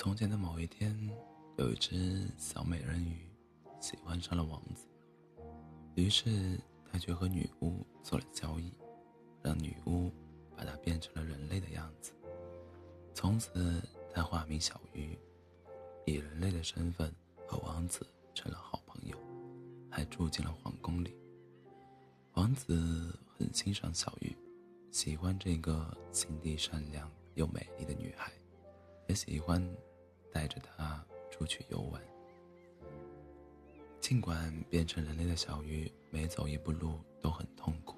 从前的某一天，有一只小美人鱼喜欢上了王子，于是他就和女巫做了交易，让女巫把她变成了人类的样子。从此，他化名小鱼，以人类的身份和王子成了好朋友，还住进了皇宫里。王子很欣赏小鱼，喜欢这个心地善良又美丽的女孩，也喜欢。带着他出去游玩，尽管变成人类的小鱼每走一步路都很痛苦，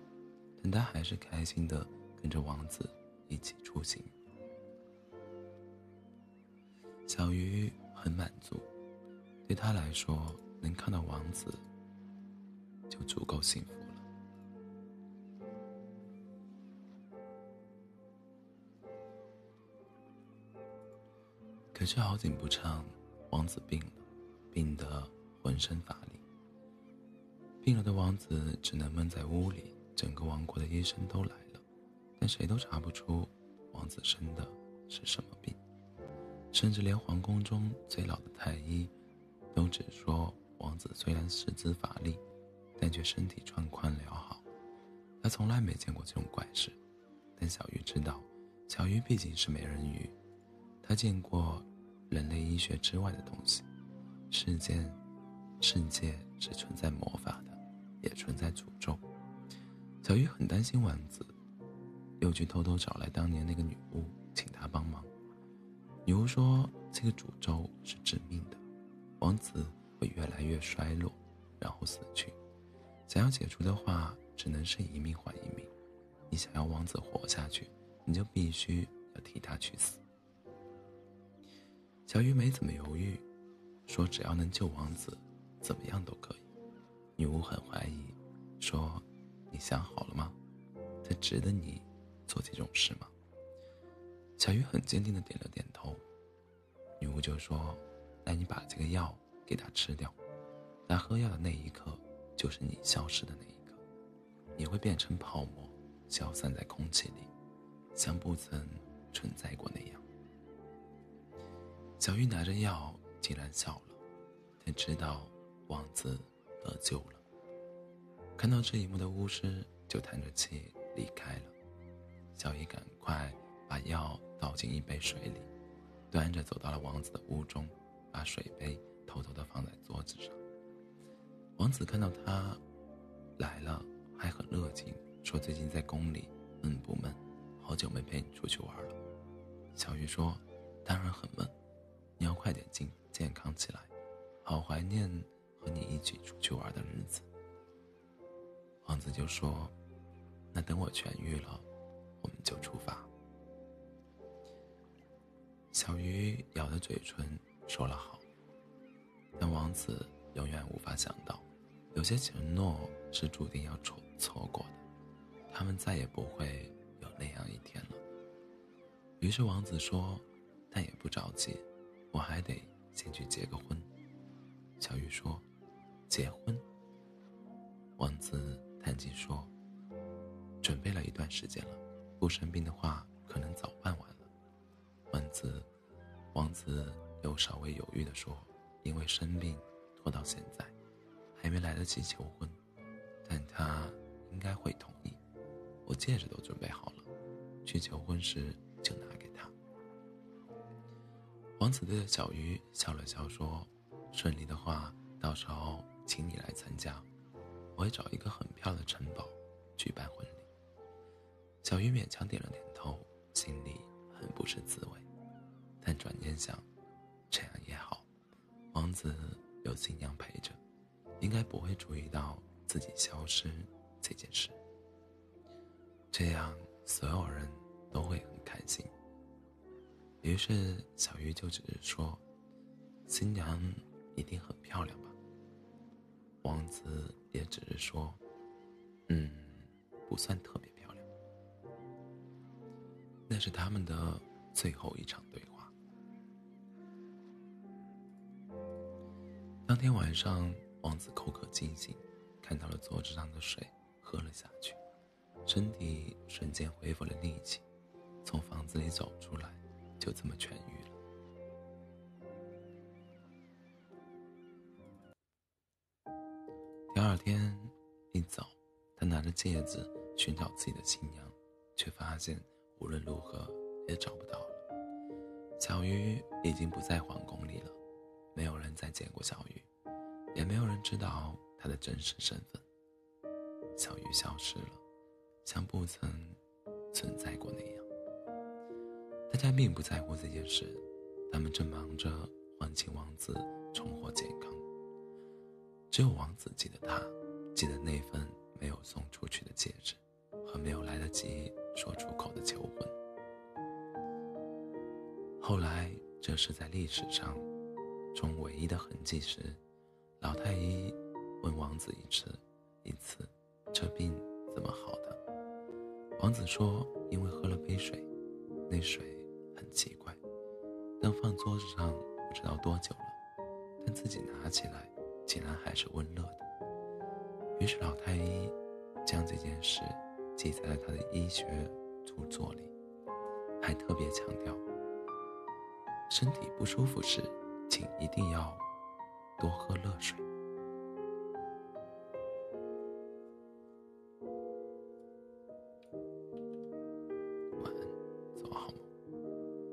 但他还是开心的跟着王子一起出行。小鱼很满足，对他来说，能看到王子就足够幸福。可是好景不长，王子病了，病得浑身乏力。病了的王子只能闷在屋里，整个王国的医生都来了，但谁都查不出王子生的是什么病，甚至连皇宫中最老的太医，都只说王子虽然四肢乏力，但却身体壮宽良好。他从来没见过这种怪事，但小鱼知道，小鱼毕竟是美人鱼，他见过。人类医学之外的东西，世间，世界是存在魔法的，也存在诅咒。小鱼很担心王子，又去偷偷找来当年那个女巫，请她帮忙。女巫说，这个诅咒是致命的，王子会越来越衰落，然后死去。想要解除的话，只能是一命换一命。你想要王子活下去，你就必须要替他去死。小鱼没怎么犹豫，说：“只要能救王子，怎么样都可以。”女巫很怀疑，说：“你想好了吗？他值得你做这种事吗？”小鱼很坚定的点了点头。女巫就说：“那你把这个药给他吃掉，他喝药的那一刻，就是你消失的那一刻，你会变成泡沫，消散在空气里，像不曾存在过那样。”小鱼拿着药，竟然笑了。他知道王子得救了。看到这一幕的巫师就叹着气离开了。小鱼赶快把药倒进一杯水里，端着走到了王子的屋中，把水杯偷偷的放在桌子上。王子看到他来了，还很热情，说：“最近在宫里闷不闷？好久没陪你出去玩了。”小鱼说：“当然很闷。”好怀念和你一起出去玩的日子。王子就说：“那等我痊愈了，我们就出发。”小鱼咬着嘴唇说了好。但王子永远无法想到，有些承诺是注定要错错过的，他们再也不会有那样一天了。于是王子说：“但也不着急。”我还得先去结个婚。小鱼说：“结婚。”王子叹气说：“准备了一段时间了，不生病的话，可能早办完了。”王子，王子又稍微犹豫的说：“因为生病，拖到现在，还没来得及求婚，但他应该会同意。我戒指都准备好了，去求婚时就拿给他。”王子对着小鱼笑了笑，说：“顺利的话，到时候请你来参加，我会找一个很漂亮的城堡举办婚礼。”小鱼勉强点了点头，心里很不是滋味，但转念想，这样也好，王子有新娘陪着，应该不会注意到自己消失这件事，这样所有人都会很开心。于是小鱼就只是说：“新娘一定很漂亮吧？”王子也只是说：“嗯，不算特别漂亮。”那是他们的最后一场对话。当天晚上，王子口渴惊醒，看到了桌子上的水，喝了下去，身体瞬间恢复了力气，从房子里走出来。就这么痊愈了。第二天一早，他拿着戒指寻找自己的新娘，却发现无论如何也找不到了。小鱼已经不在皇宫里了，没有人再见过小鱼，也没有人知道她的真实身份。小鱼消失了，像不曾存在过那样。大家并不在乎这件事，他们正忙着唤醒王子，重获健康。只有王子记得他，记得那份没有送出去的戒指，和没有来得及说出口的求婚。后来，这是在历史上中唯一的痕迹时，老太医问王子一次：“一次，这病怎么好的？”王子说：“因为喝了杯水，那水很奇怪，但放桌子上不知道多久了，但自己拿起来，竟然还是温热的。”于是老太医将这件事记在了他的医学著作里，还特别强调。身体不舒服时，请一定要多喝热水。